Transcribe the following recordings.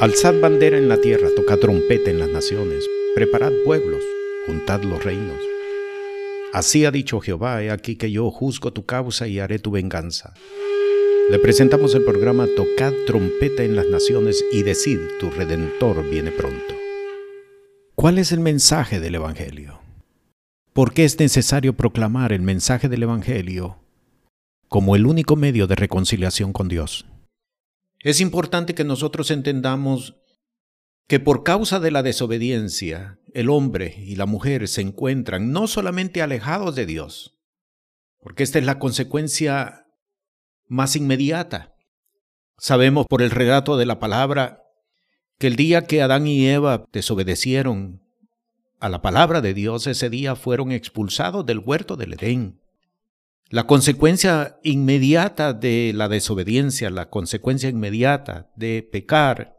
Alzad bandera en la tierra, tocad trompeta en las naciones, preparad pueblos, juntad los reinos. Así ha dicho Jehová, he aquí que yo juzgo tu causa y haré tu venganza. Le presentamos el programa Tocad trompeta en las naciones y decid, tu redentor viene pronto. ¿Cuál es el mensaje del Evangelio? ¿Por qué es necesario proclamar el mensaje del Evangelio como el único medio de reconciliación con Dios? Es importante que nosotros entendamos que por causa de la desobediencia, el hombre y la mujer se encuentran no solamente alejados de Dios, porque esta es la consecuencia más inmediata. Sabemos por el relato de la palabra que el día que Adán y Eva desobedecieron a la palabra de Dios, ese día fueron expulsados del huerto del Edén. La consecuencia inmediata de la desobediencia, la consecuencia inmediata de pecar,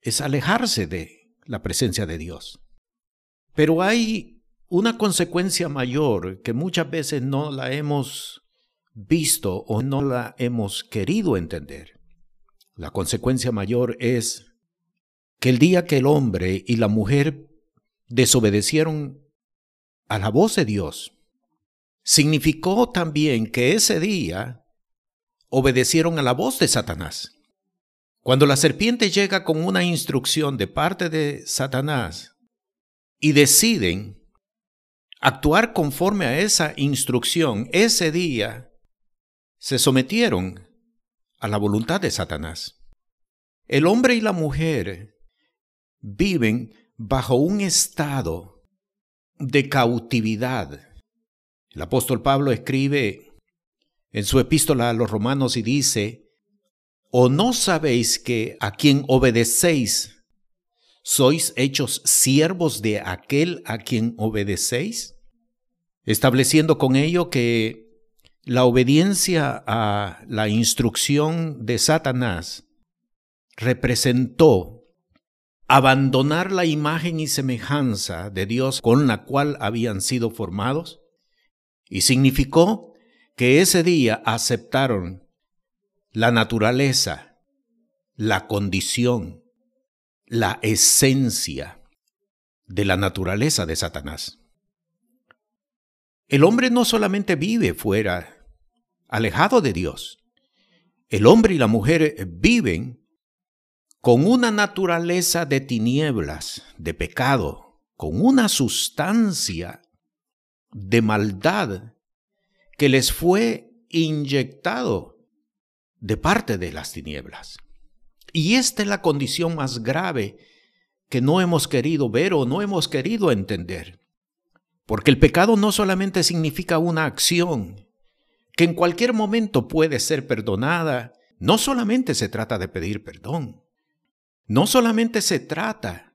es alejarse de la presencia de Dios. Pero hay una consecuencia mayor que muchas veces no la hemos visto o no la hemos querido entender. La consecuencia mayor es que el día que el hombre y la mujer desobedecieron a la voz de Dios, significó también que ese día obedecieron a la voz de Satanás. Cuando la serpiente llega con una instrucción de parte de Satanás y deciden actuar conforme a esa instrucción, ese día se sometieron a la voluntad de Satanás. El hombre y la mujer viven bajo un estado de cautividad el apóstol Pablo escribe en su epístola a los romanos y dice, ¿o no sabéis que a quien obedecéis sois hechos siervos de aquel a quien obedecéis? Estableciendo con ello que la obediencia a la instrucción de Satanás representó abandonar la imagen y semejanza de Dios con la cual habían sido formados y significó que ese día aceptaron la naturaleza, la condición, la esencia de la naturaleza de Satanás. El hombre no solamente vive fuera, alejado de Dios, el hombre y la mujer viven con una naturaleza de tinieblas, de pecado, con una sustancia de maldad que les fue inyectado de parte de las tinieblas. Y esta es la condición más grave que no hemos querido ver o no hemos querido entender. Porque el pecado no solamente significa una acción que en cualquier momento puede ser perdonada, no solamente se trata de pedir perdón, no solamente se trata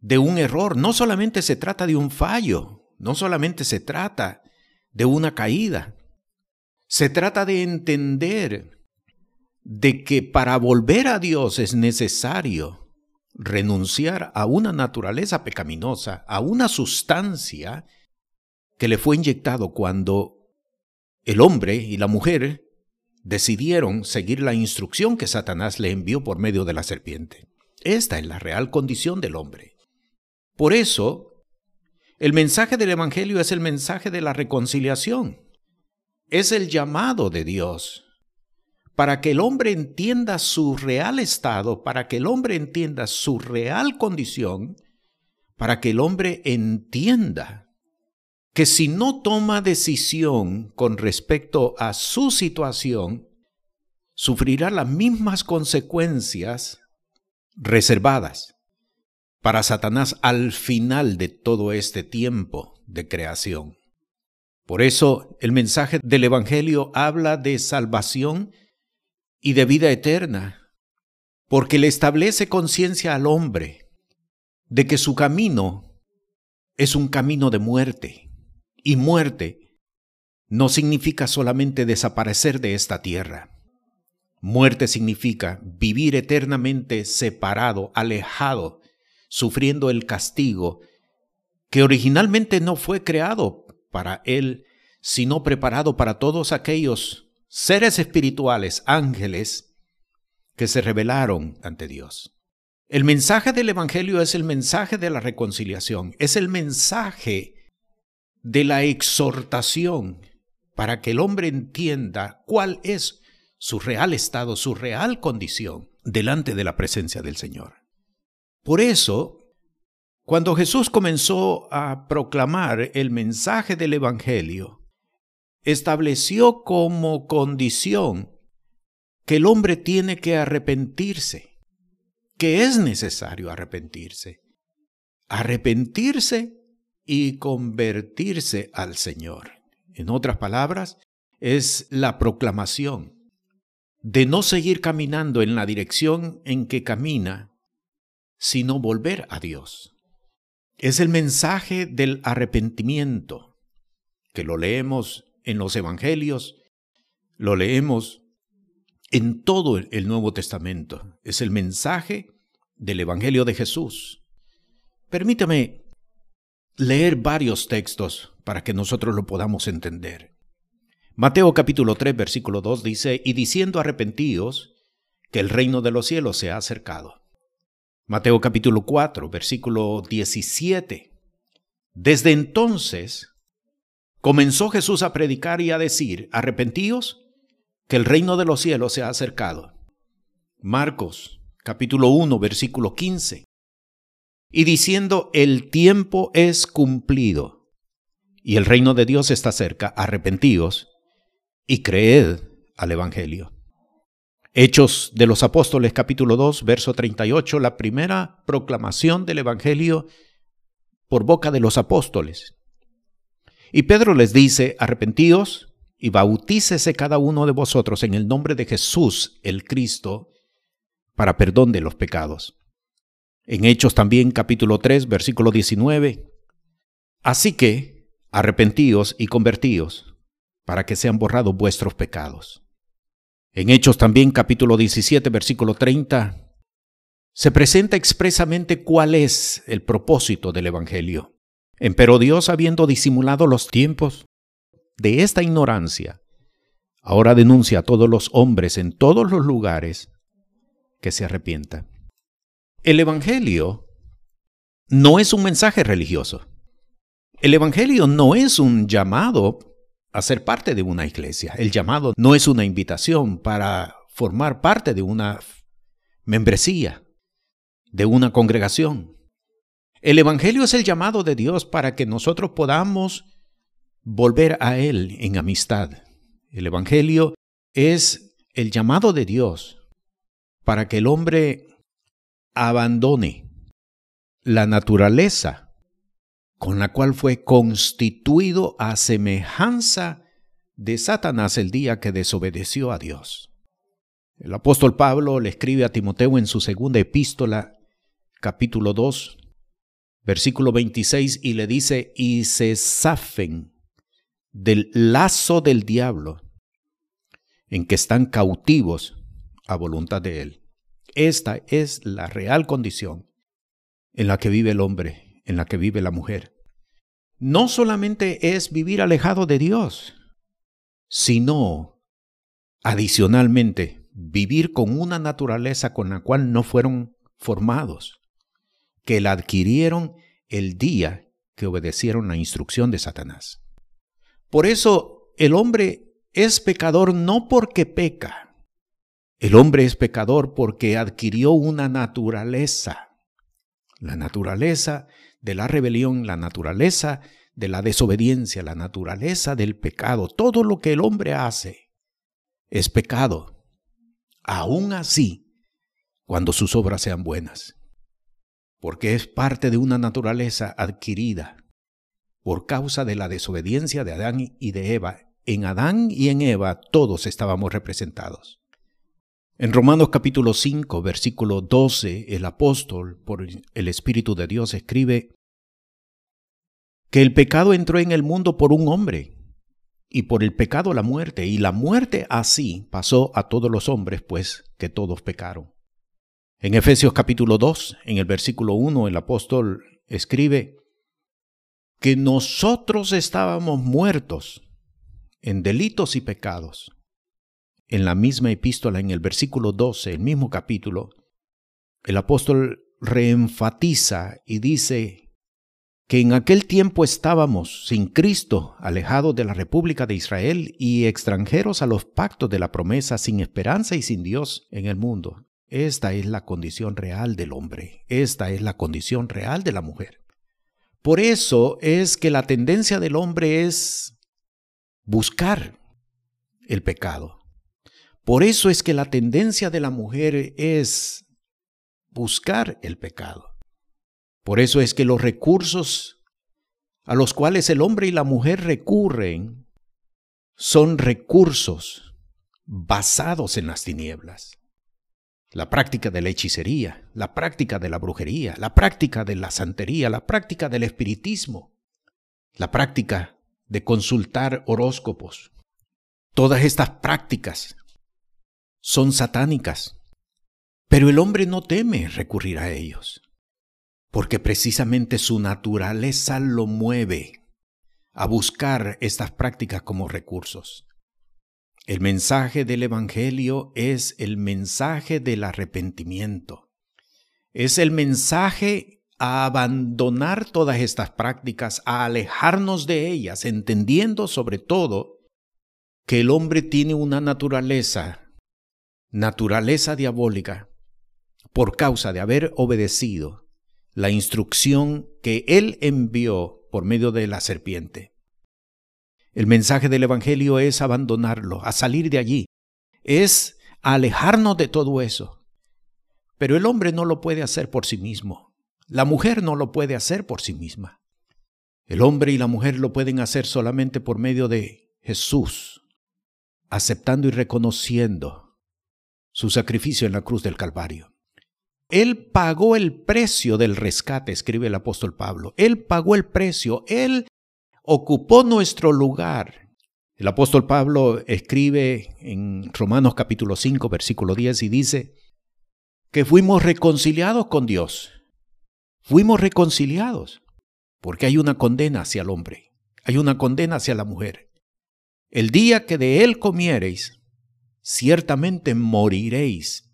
de un error, no solamente se trata de un fallo, no solamente se trata de una caída, se trata de entender de que para volver a Dios es necesario renunciar a una naturaleza pecaminosa, a una sustancia que le fue inyectado cuando el hombre y la mujer decidieron seguir la instrucción que Satanás le envió por medio de la serpiente. Esta es la real condición del hombre. Por eso, el mensaje del Evangelio es el mensaje de la reconciliación. Es el llamado de Dios para que el hombre entienda su real estado, para que el hombre entienda su real condición, para que el hombre entienda que si no toma decisión con respecto a su situación, sufrirá las mismas consecuencias reservadas para Satanás al final de todo este tiempo de creación. Por eso el mensaje del Evangelio habla de salvación y de vida eterna, porque le establece conciencia al hombre de que su camino es un camino de muerte, y muerte no significa solamente desaparecer de esta tierra. Muerte significa vivir eternamente separado, alejado sufriendo el castigo que originalmente no fue creado para él, sino preparado para todos aquellos seres espirituales, ángeles, que se rebelaron ante Dios. El mensaje del Evangelio es el mensaje de la reconciliación, es el mensaje de la exhortación para que el hombre entienda cuál es su real estado, su real condición delante de la presencia del Señor. Por eso, cuando Jesús comenzó a proclamar el mensaje del Evangelio, estableció como condición que el hombre tiene que arrepentirse, que es necesario arrepentirse. Arrepentirse y convertirse al Señor. En otras palabras, es la proclamación de no seguir caminando en la dirección en que camina, sino volver a Dios. Es el mensaje del arrepentimiento, que lo leemos en los Evangelios, lo leemos en todo el Nuevo Testamento. Es el mensaje del Evangelio de Jesús. Permítame leer varios textos para que nosotros lo podamos entender. Mateo capítulo 3, versículo 2 dice, y diciendo arrepentíos, que el reino de los cielos se ha acercado. Mateo capítulo 4, versículo 17. Desde entonces comenzó Jesús a predicar y a decir, arrepentíos, que el reino de los cielos se ha acercado. Marcos capítulo 1, versículo 15. Y diciendo, el tiempo es cumplido y el reino de Dios está cerca, arrepentíos y creed al Evangelio. Hechos de los Apóstoles capítulo 2, verso 38, la primera proclamación del Evangelio por boca de los apóstoles. Y Pedro les dice, arrepentíos y bautícese cada uno de vosotros en el nombre de Jesús el Cristo para perdón de los pecados. En Hechos también capítulo 3, versículo 19. Así que, arrepentíos y convertíos para que sean borrados vuestros pecados. En Hechos también capítulo 17, versículo 30, se presenta expresamente cuál es el propósito del Evangelio. Empero Dios, habiendo disimulado los tiempos de esta ignorancia, ahora denuncia a todos los hombres en todos los lugares que se arrepientan. El Evangelio no es un mensaje religioso. El Evangelio no es un llamado a ser parte de una iglesia. El llamado no es una invitación para formar parte de una membresía, de una congregación. El Evangelio es el llamado de Dios para que nosotros podamos volver a Él en amistad. El Evangelio es el llamado de Dios para que el hombre abandone la naturaleza con la cual fue constituido a semejanza de Satanás el día que desobedeció a Dios. El apóstol Pablo le escribe a Timoteo en su segunda epístola, capítulo 2, versículo 26, y le dice, y se zafen del lazo del diablo en que están cautivos a voluntad de él. Esta es la real condición en la que vive el hombre en la que vive la mujer. No solamente es vivir alejado de Dios, sino adicionalmente vivir con una naturaleza con la cual no fueron formados, que la adquirieron el día que obedecieron la instrucción de Satanás. Por eso el hombre es pecador no porque peca, el hombre es pecador porque adquirió una naturaleza, la naturaleza de la rebelión, la naturaleza de la desobediencia, la naturaleza del pecado, todo lo que el hombre hace es pecado. Aún así, cuando sus obras sean buenas, porque es parte de una naturaleza adquirida por causa de la desobediencia de Adán y de Eva. En Adán y en Eva todos estábamos representados. En Romanos capítulo 5, versículo 12, el apóstol, por el Espíritu de Dios, escribe, que el pecado entró en el mundo por un hombre, y por el pecado la muerte, y la muerte así pasó a todos los hombres, pues que todos pecaron. En Efesios capítulo 2, en el versículo 1, el apóstol escribe que nosotros estábamos muertos en delitos y pecados. En la misma epístola, en el versículo 12, el mismo capítulo, el apóstol reenfatiza y dice que en aquel tiempo estábamos sin Cristo, alejados de la República de Israel y extranjeros a los pactos de la promesa, sin esperanza y sin Dios en el mundo. Esta es la condición real del hombre, esta es la condición real de la mujer. Por eso es que la tendencia del hombre es buscar el pecado. Por eso es que la tendencia de la mujer es buscar el pecado. Por eso es que los recursos a los cuales el hombre y la mujer recurren son recursos basados en las tinieblas. La práctica de la hechicería, la práctica de la brujería, la práctica de la santería, la práctica del espiritismo, la práctica de consultar horóscopos. Todas estas prácticas son satánicas pero el hombre no teme recurrir a ellos, porque precisamente su naturaleza lo mueve a buscar estas prácticas como recursos. El mensaje del Evangelio es el mensaje del arrepentimiento. Es el mensaje a abandonar todas estas prácticas, a alejarnos de ellas, entendiendo sobre todo que el hombre tiene una naturaleza, naturaleza diabólica, por causa de haber obedecido la instrucción que Él envió por medio de la serpiente. El mensaje del Evangelio es abandonarlo, a salir de allí, es alejarnos de todo eso. Pero el hombre no lo puede hacer por sí mismo, la mujer no lo puede hacer por sí misma. El hombre y la mujer lo pueden hacer solamente por medio de Jesús, aceptando y reconociendo su sacrificio en la cruz del Calvario. Él pagó el precio del rescate, escribe el apóstol Pablo. Él pagó el precio, Él ocupó nuestro lugar. El apóstol Pablo escribe en Romanos capítulo 5, versículo 10 y dice que fuimos reconciliados con Dios. Fuimos reconciliados porque hay una condena hacia el hombre, hay una condena hacia la mujer. El día que de él comiereis, ciertamente moriréis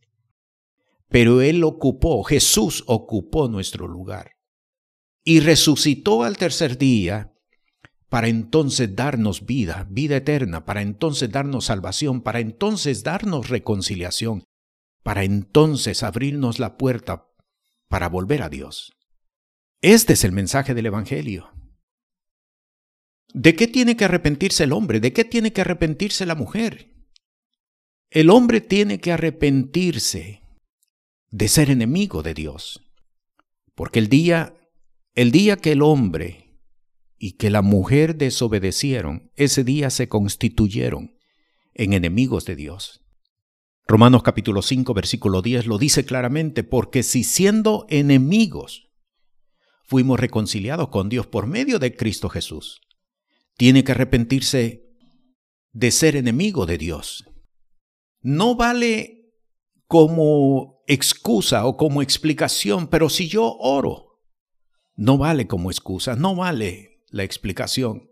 pero Él ocupó, Jesús ocupó nuestro lugar y resucitó al tercer día para entonces darnos vida, vida eterna, para entonces darnos salvación, para entonces darnos reconciliación, para entonces abrirnos la puerta para volver a Dios. Este es el mensaje del Evangelio. ¿De qué tiene que arrepentirse el hombre? ¿De qué tiene que arrepentirse la mujer? El hombre tiene que arrepentirse de ser enemigo de Dios. Porque el día, el día que el hombre y que la mujer desobedecieron, ese día se constituyeron en enemigos de Dios. Romanos capítulo 5 versículo 10 lo dice claramente, porque si siendo enemigos fuimos reconciliados con Dios por medio de Cristo Jesús, tiene que arrepentirse de ser enemigo de Dios. No vale como excusa o como explicación, pero si yo oro, no vale como excusa, no vale la explicación.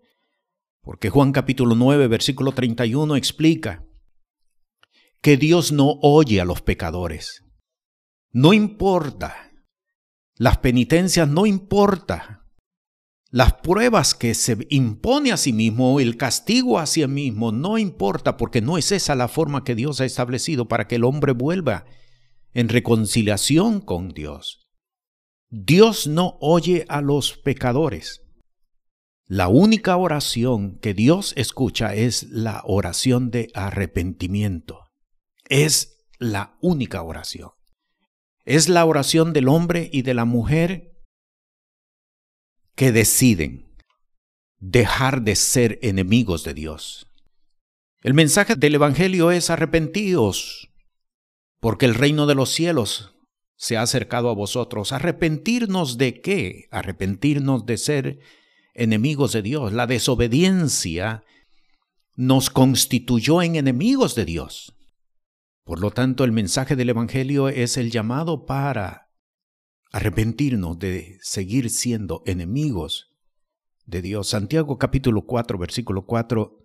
Porque Juan capítulo 9, versículo 31 explica que Dios no oye a los pecadores. No importa. Las penitencias no importa. Las pruebas que se impone a sí mismo, el castigo a sí mismo, no importa porque no es esa la forma que Dios ha establecido para que el hombre vuelva en reconciliación con Dios. Dios no oye a los pecadores. La única oración que Dios escucha es la oración de arrepentimiento. Es la única oración. Es la oración del hombre y de la mujer que deciden dejar de ser enemigos de Dios. El mensaje del Evangelio es arrepentidos, porque el reino de los cielos se ha acercado a vosotros. ¿Arrepentirnos de qué? Arrepentirnos de ser enemigos de Dios. La desobediencia nos constituyó en enemigos de Dios. Por lo tanto, el mensaje del Evangelio es el llamado para arrepentirnos de seguir siendo enemigos de Dios. Santiago capítulo 4, versículo 4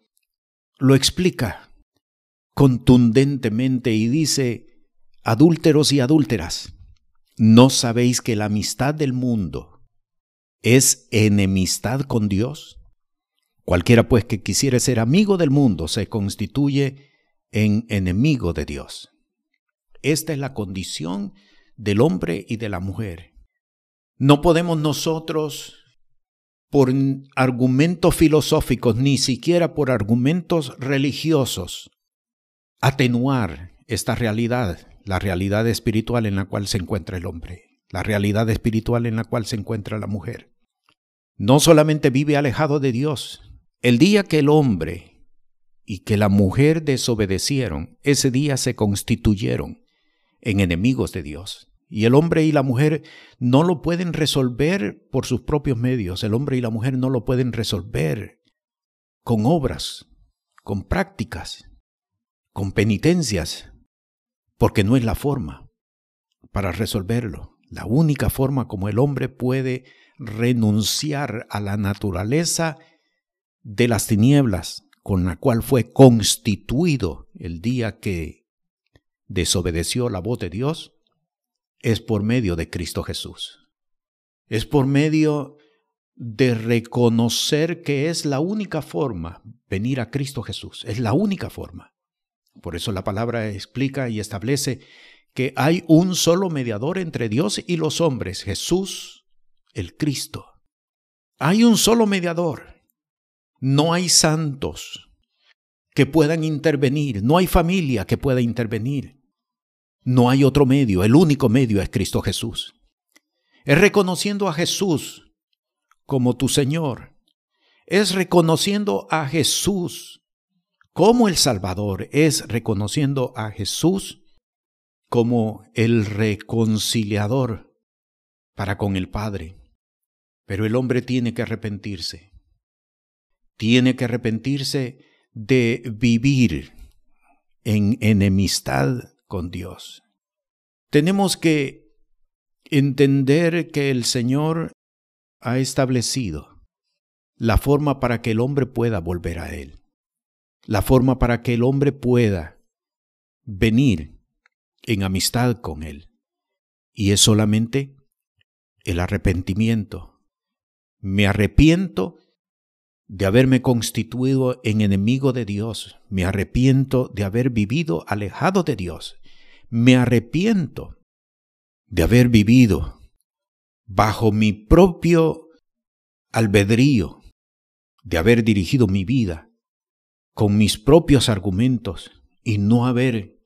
lo explica contundentemente y dice, adúlteros y adúlteras, ¿No sabéis que la amistad del mundo es enemistad con Dios? Cualquiera pues que quisiere ser amigo del mundo se constituye en enemigo de Dios. Esta es la condición del hombre y de la mujer. No podemos nosotros, por argumentos filosóficos, ni siquiera por argumentos religiosos, atenuar esta realidad, la realidad espiritual en la cual se encuentra el hombre, la realidad espiritual en la cual se encuentra la mujer. No solamente vive alejado de Dios, el día que el hombre y que la mujer desobedecieron, ese día se constituyeron en enemigos de Dios. Y el hombre y la mujer no lo pueden resolver por sus propios medios. El hombre y la mujer no lo pueden resolver con obras, con prácticas, con penitencias, porque no es la forma para resolverlo. La única forma como el hombre puede renunciar a la naturaleza de las tinieblas con la cual fue constituido el día que desobedeció la voz de Dios, es por medio de Cristo Jesús. Es por medio de reconocer que es la única forma venir a Cristo Jesús. Es la única forma. Por eso la palabra explica y establece que hay un solo mediador entre Dios y los hombres, Jesús el Cristo. Hay un solo mediador. No hay santos que puedan intervenir, no hay familia que pueda intervenir. No hay otro medio, el único medio es Cristo Jesús. Es reconociendo a Jesús como tu Señor. Es reconociendo a Jesús como el Salvador. Es reconociendo a Jesús como el reconciliador para con el Padre. Pero el hombre tiene que arrepentirse. Tiene que arrepentirse de vivir en enemistad con Dios. Tenemos que entender que el Señor ha establecido la forma para que el hombre pueda volver a Él, la forma para que el hombre pueda venir en amistad con Él. Y es solamente el arrepentimiento. Me arrepiento de haberme constituido en enemigo de Dios. Me arrepiento de haber vivido alejado de Dios. Me arrepiento de haber vivido bajo mi propio albedrío, de haber dirigido mi vida con mis propios argumentos y no haber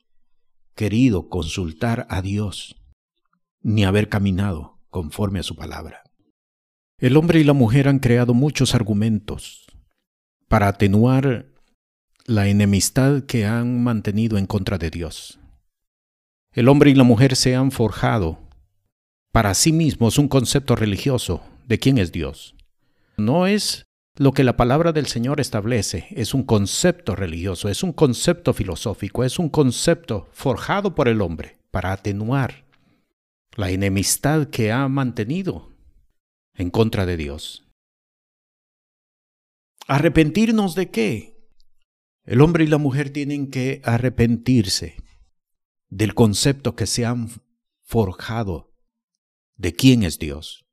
querido consultar a Dios, ni haber caminado conforme a su palabra. El hombre y la mujer han creado muchos argumentos para atenuar la enemistad que han mantenido en contra de Dios. El hombre y la mujer se han forjado para sí mismos un concepto religioso de quién es Dios. No es lo que la palabra del Señor establece, es un concepto religioso, es un concepto filosófico, es un concepto forjado por el hombre para atenuar la enemistad que ha mantenido en contra de Dios. ¿Arrepentirnos de qué? El hombre y la mujer tienen que arrepentirse del concepto que se han forjado de quién es Dios.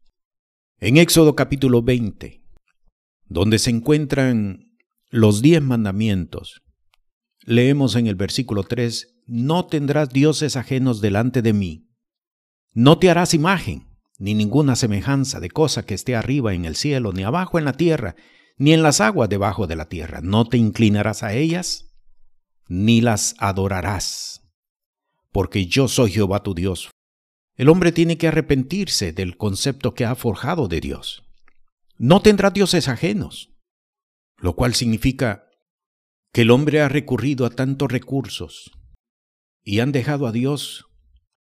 En Éxodo capítulo 20, donde se encuentran los diez mandamientos, leemos en el versículo 3, no tendrás dioses ajenos delante de mí, no te harás imagen ni ninguna semejanza de cosa que esté arriba en el cielo, ni abajo en la tierra, ni en las aguas debajo de la tierra. No te inclinarás a ellas, ni las adorarás, porque yo soy Jehová tu Dios. El hombre tiene que arrepentirse del concepto que ha forjado de Dios. No tendrá dioses ajenos, lo cual significa que el hombre ha recurrido a tantos recursos y han dejado a Dios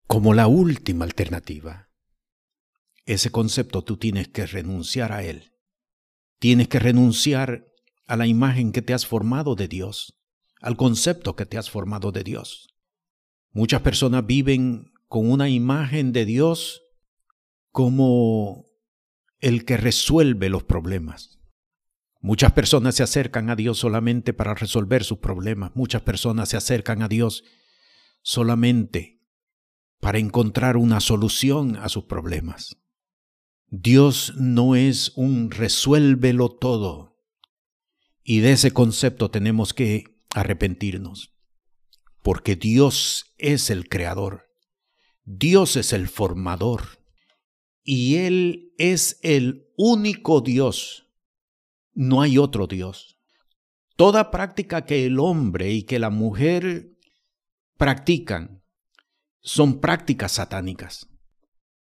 como la última alternativa ese concepto tú tienes que renunciar a él. Tienes que renunciar a la imagen que te has formado de Dios, al concepto que te has formado de Dios. Muchas personas viven con una imagen de Dios como el que resuelve los problemas. Muchas personas se acercan a Dios solamente para resolver sus problemas. Muchas personas se acercan a Dios solamente para encontrar una solución a sus problemas. Dios no es un resuélvelo todo. Y de ese concepto tenemos que arrepentirnos. Porque Dios es el creador. Dios es el formador. Y Él es el único Dios. No hay otro Dios. Toda práctica que el hombre y que la mujer practican son prácticas satánicas,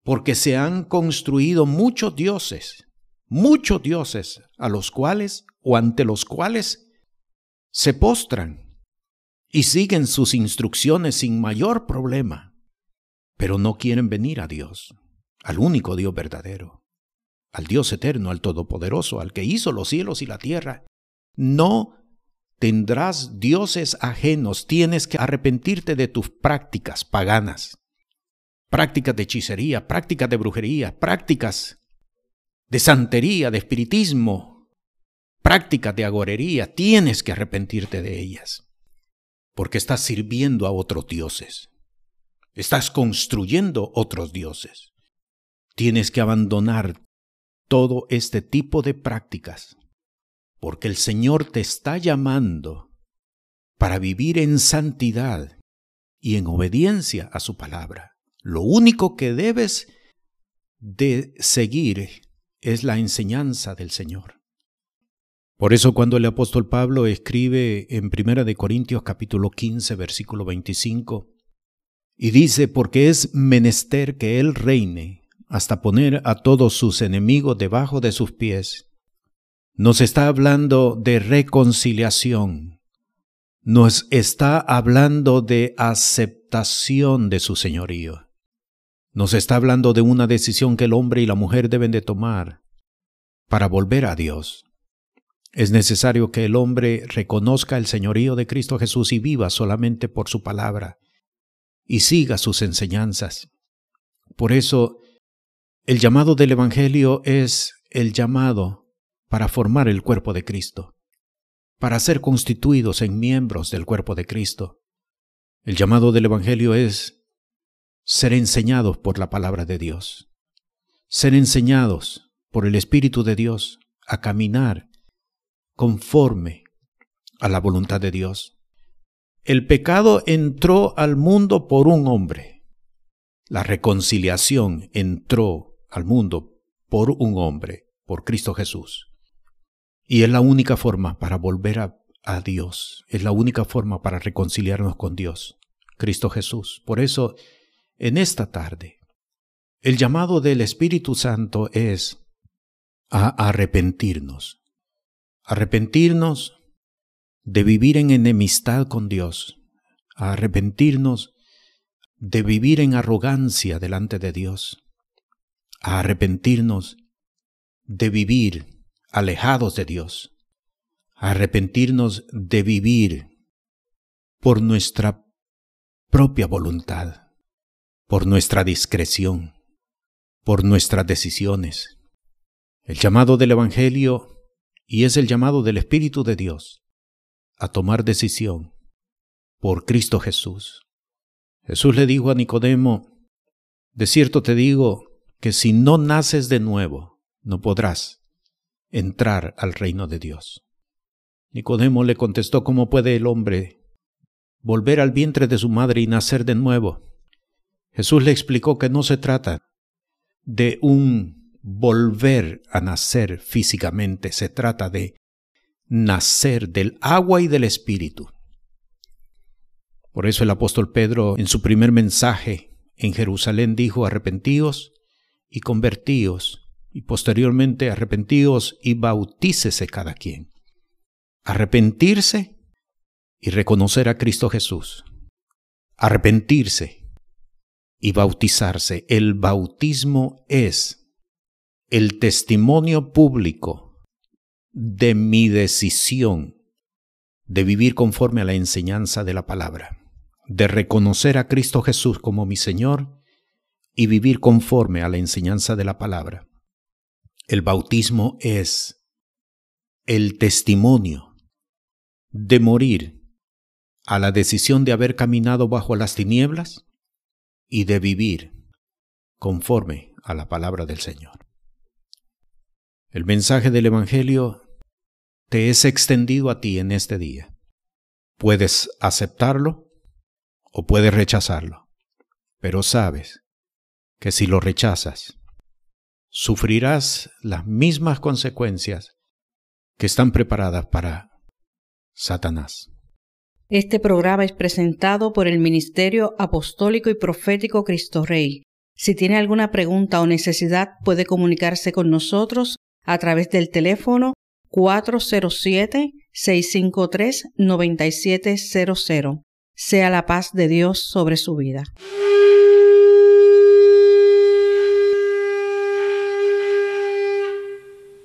porque se han construido muchos dioses, muchos dioses a los cuales o ante los cuales se postran y siguen sus instrucciones sin mayor problema, pero no quieren venir a Dios, al único Dios verdadero, al Dios eterno, al Todopoderoso, al que hizo los cielos y la tierra. No tendrás dioses ajenos, tienes que arrepentirte de tus prácticas paganas, prácticas de hechicería, prácticas de brujería, prácticas de santería, de espiritismo, prácticas de agorería, tienes que arrepentirte de ellas, porque estás sirviendo a otros dioses, estás construyendo otros dioses. Tienes que abandonar todo este tipo de prácticas porque el Señor te está llamando para vivir en santidad y en obediencia a su palabra. Lo único que debes de seguir es la enseñanza del Señor. Por eso cuando el apóstol Pablo escribe en 1 de Corintios capítulo 15 versículo 25 y dice, porque es menester que él reine hasta poner a todos sus enemigos debajo de sus pies, nos está hablando de reconciliación, nos está hablando de aceptación de su señorío, nos está hablando de una decisión que el hombre y la mujer deben de tomar para volver a Dios. Es necesario que el hombre reconozca el señorío de Cristo Jesús y viva solamente por su palabra y siga sus enseñanzas. Por eso, el llamado del Evangelio es el llamado para formar el cuerpo de Cristo, para ser constituidos en miembros del cuerpo de Cristo. El llamado del Evangelio es ser enseñados por la palabra de Dios, ser enseñados por el Espíritu de Dios a caminar conforme a la voluntad de Dios. El pecado entró al mundo por un hombre. La reconciliación entró al mundo por un hombre, por Cristo Jesús. Y es la única forma para volver a, Dios, es la única forma para reconciliarnos con Dios, Cristo Jesús. Por eso, en esta tarde, el llamado del Espíritu Santo es a arrepentirnos, arrepentirnos de vivir en enemistad con Dios, a arrepentirnos de vivir en arrogancia delante de Dios, a arrepentirnos de vivir alejados de Dios, arrepentirnos de vivir por nuestra propia voluntad, por nuestra discreción, por nuestras decisiones. El llamado del Evangelio y es el llamado del Espíritu de Dios a tomar decisión por Cristo Jesús. Jesús le dijo a Nicodemo, de cierto te digo que si no naces de nuevo, no podrás entrar al reino de Dios. Nicodemo le contestó, ¿cómo puede el hombre volver al vientre de su madre y nacer de nuevo? Jesús le explicó que no se trata de un volver a nacer físicamente, se trata de nacer del agua y del espíritu. Por eso el apóstol Pedro en su primer mensaje en Jerusalén dijo, arrepentíos y convertíos y posteriormente arrepentíos y bautícese cada quien. Arrepentirse y reconocer a Cristo Jesús. Arrepentirse y bautizarse. El bautismo es el testimonio público de mi decisión de vivir conforme a la enseñanza de la palabra, de reconocer a Cristo Jesús como mi Señor y vivir conforme a la enseñanza de la palabra. El bautismo es el testimonio de morir a la decisión de haber caminado bajo las tinieblas y de vivir conforme a la palabra del Señor. El mensaje del Evangelio te es extendido a ti en este día. Puedes aceptarlo o puedes rechazarlo, pero sabes que si lo rechazas, sufrirás las mismas consecuencias que están preparadas para Satanás. Este programa es presentado por el Ministerio Apostólico y Profético Cristo Rey. Si tiene alguna pregunta o necesidad, puede comunicarse con nosotros a través del teléfono 407-653-9700. Sea la paz de Dios sobre su vida.